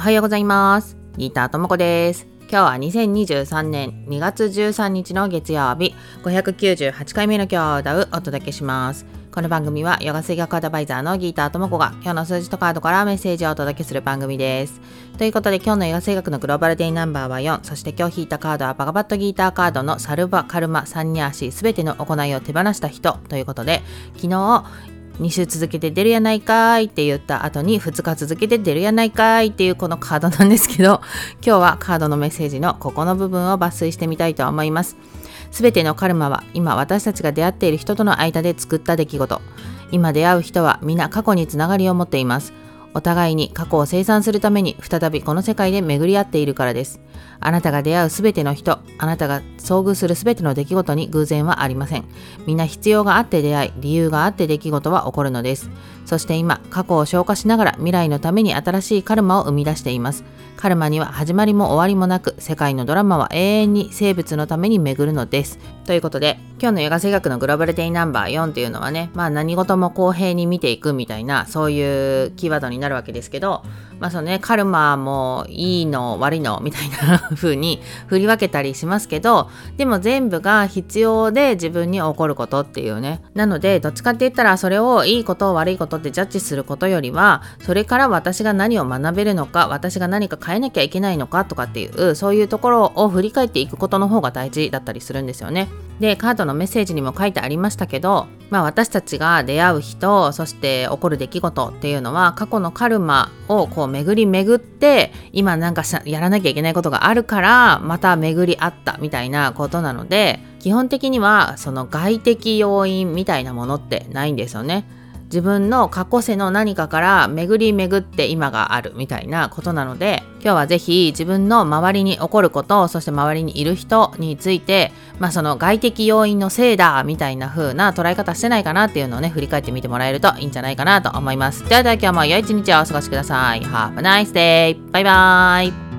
はようございます。ギターともこです。今日は2023年2月13日の月曜日。598回目の今日を歌うお届けします。この番組はヨガ水学アドバイザーのギーターともこが今日の数字とカードからメッセージをお届けする番組です。ということで今日のヨガ水学のグローバルデイナンバーは4そして今日引いたカードはバガバットギーターカードのサルバ、カルマ、サンニャーシすべての行いを手放した人ということで昨日2週続けて出るやないかいって言った後に2日続けて出るやないかいっていうこのカードなんですけど 今日はカードのメッセージのここの部分を抜粋してみたいと思います。すべてのカルマは今私たちが出会っている人との間で作った出来事。今出会う人は皆過去につながりを持っています。お互いに過去を清算するために再びこの世界で巡り合っているからです。あなたが出会うすべての人、あなたが遭遇するすべての出来事に偶然はありません。みんな必要があって出会い、理由があって出来事は起こるのです。そして今、過去を消化しながら未来のために新しいカルマを生み出しています。カルマには始まりも終わりもなく、世界のドラマは永遠に生物のために巡るのです。ということで、今日のヨガ生学のグローバルデイナンバー4っていうのはね、まあ何事も公平に見ていくみたいな、そういうキーワードになるわけですけど、まあそのね、カルマもいいの悪いのみたいな風に振り分けたりしますけど、でも全部が必要で自分に起こることっていうね。なので、どっちかって言ったらそれをいいこと悪いことってジャッジすることよりは、それから私が何を学べるのか、私が何か変えなきゃいけないのかとかっていう、そういうところを振り返っていくことの方が大事だったりするんですよね。で、カードのメッセージにも書いてありましたけど、まあ私たちが出会う人、そして起こる出来事っていうのは過去のカルマをこう巡り巡って今なんかやらなきゃいけないことがあるからまた巡り合ったみたいなことなので基本的にはその外的要因みたいなものってないんですよね。自分の過去世の何かから巡り巡って今があるみたいなことなので今日はぜひ自分の周りに起こることそして周りにいる人についてまあその外的要因のせいだみたいな風な捉え方してないかなっていうのをね振り返ってみてもらえるといいんじゃないかなと思います。ではでは今日も良い一日をお過ごしください。Have a nice day! バイバーイ